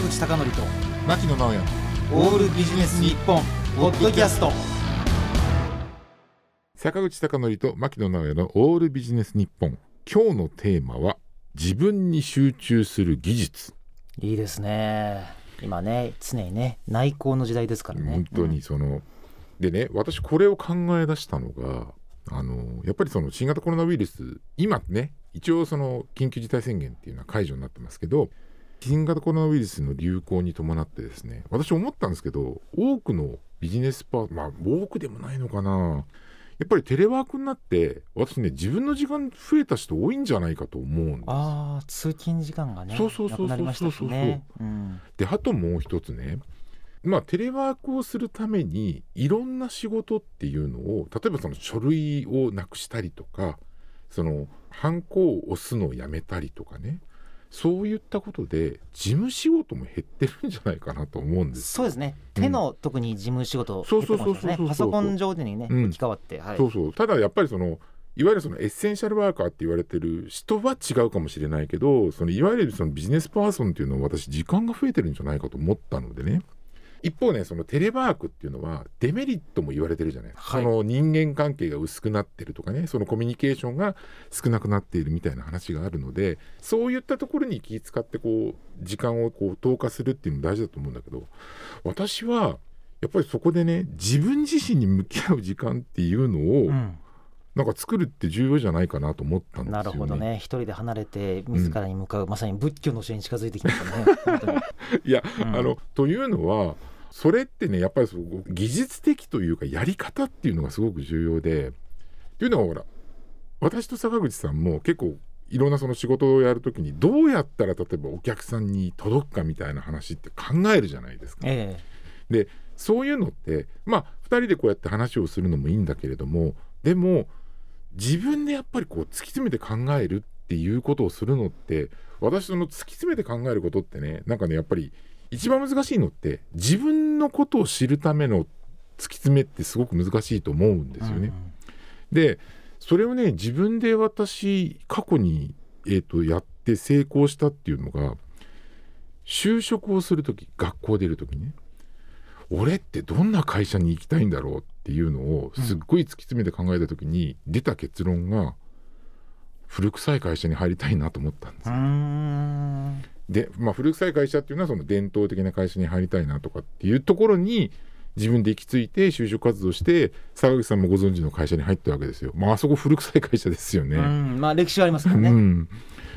坂口孝則と牧野直哉。オールビジネス日本ポッドキャスト。坂口孝則と牧野直哉のオールビジネス日本。今日のテーマは自分に集中する技術。いいですね。今ね常にね内向の時代ですからね。本当にその、でね私これを考え出したのがあのやっぱりその新型コロナウイルス今ね一応その緊急事態宣言っていうのは解除になってますけど新型コロナウイルスの流行に伴ってですね私思ったんですけど多くのビジネスパーまあ多くでもないのかな。やっぱりテレワークになって私ね自分の時間増えた人多いんじゃないかと思うんです。ああ通勤時間がねそうそうそうそう。なくなりましたしね。うん。であともう一つねまあテレワークをするためにいろんな仕事っていうのを例えばその書類をなくしたりとかそのハンコを押すのをやめたりとかねそういったことで事務仕事も減ってるんじゃないかなと思うんですそうですね。手の、特に事務仕事減ってますね。パソコン上でにねうん。置き換わって、はい。そうそう。ただやっぱりそのいわゆるそのエッセンシャルワーカーって言われてる人は違うかもしれないけどそのいわゆるそのビジネスパーソンっていうのは私時間が増えてるんじゃないかと思ったのでね一方ねそのテレワークっていうのはデメリットも言われてるじゃない、はい。その人間関係が薄くなってるとかねそのコミュニケーションが少なくなっているみたいな話があるのでそういったところに気遣ってこう時間をこう投下するっていうのも大事だと思うんだけど私はやっぱりそこでね自分自身に向き合う時間っていうのを、うんなんか作るって重要じゃないかなと思ったんですよね。なるほどね。一人で離れて自らに向かう、まさに仏教の教えに近づいてきましたね。いや、うん。あのというのはそれってねやっぱり技術的というかやり方っていうのがすごく重要でっていうのはほら私と坂口さんも結構いろんなその仕事をやるときにどうやったら例えばお客さんに届くかみたいな話って考えるじゃないですか。えそういうのってまあ2人でこうやって話をするのもいいんだけれどもでも自分でやっぱりこう突き詰めて考えるっていうことをするのって私その突き詰めて考えることってねなんかねやっぱり一番難しいのって自分のことを知るための突き詰めってすごく難しいと思うんでえすよね。うんでそれをね自分で私過去に、えー、とやって成功したっていうのが就職をする時学校出る時ね俺ってどんな会社に行きたいんだろうっていうのをすっごい突き詰めて考えた時に出た結論が古臭い会社に入りたいなと思ったんですで、まあ、古臭い会社っていうのはその伝統的な会社に入りたいなとかっていうところに自分で行き着いて就職活動して坂口さんもご存知の会社に入ったわけですよ。まああそこ古臭い会社ですよね。うん。まあ歴史はありますからね、うん、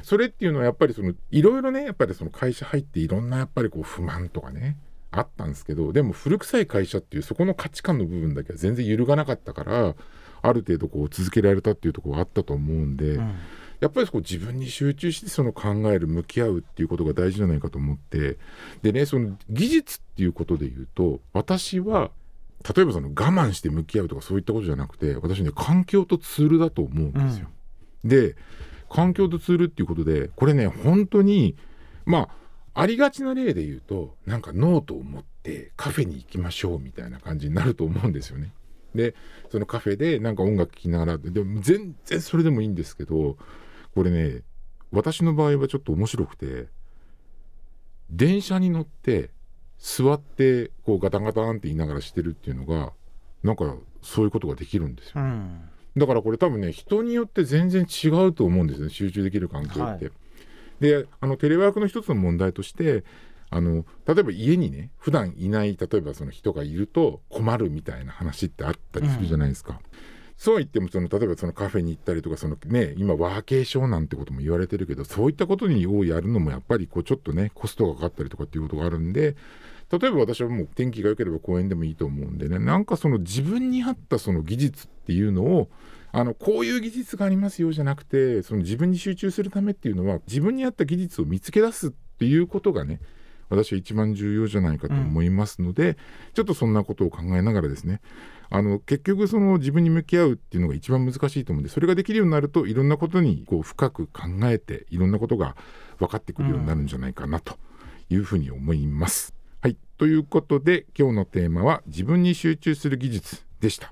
それっていうのはやっぱりそのいろいろねやっぱりその会社入っていろんなやっぱりこう不満とかねあったんですけどでも古臭い会社っていうそこの価値観の部分だけは全然揺るがなかったからある程度こう続けられたっていうところがあったと思うんで、うんやっぱりこう自分に集中してその考える向き合うっていうことが大事じゃないかと思ってでねその技術っていうことで言うと私は例えばその我慢して向き合うとかそういったことじゃなくて私ね環境とツールだと思うんですよ。で環境とツールっていうことでこれね本当にまあありがちな例で言うとなんかノートを持ってカフェに行きましょうみたいな感じになると思うんですよね。でそのカフェでなんか音楽聴きながらでも全然それでもいいんですけどこれね私の場合はちょっと面白くて電車に乗って座ってこうガタンガタンって言いながらしてるっていうのがなんかそういうことができるんですよ。うんだからこれ多分ね人によって全然違うと思うんですよね集中できる環境って。であのテレワークの一つの問題としてあの例えば家にね普段いない例えばその人がいると困るみたいな話ってあったりするじゃないですか。そうは言ってもその例えばそのカフェに行ったりとかそのね今ワーケーションなんてことも言われてるけどそういったことにをやるのもやっぱりこうちょっとねコストがかかったりとかっていうことがあるんで例えば私はもう天気が良ければ公園でもいいと思うんでねなんかその自分に合ったその技術っていうのをあのこういう技術がありますよじゃなくてその自分に集中するためっていうのは自分に合った技術を見つけ出すっていうことがね私は一番重要じゃないかと思いますので、ちょっとそんなことを考えながらですねあの結局その自分に向き合うっていうのが一番難しいと思うんでそれができるようになるといろんなことにこう深く考えていろんなことが分かってくるようになるんじゃないかなというふうに思います。はいということで今日のテーマは自分に集中する技術でした。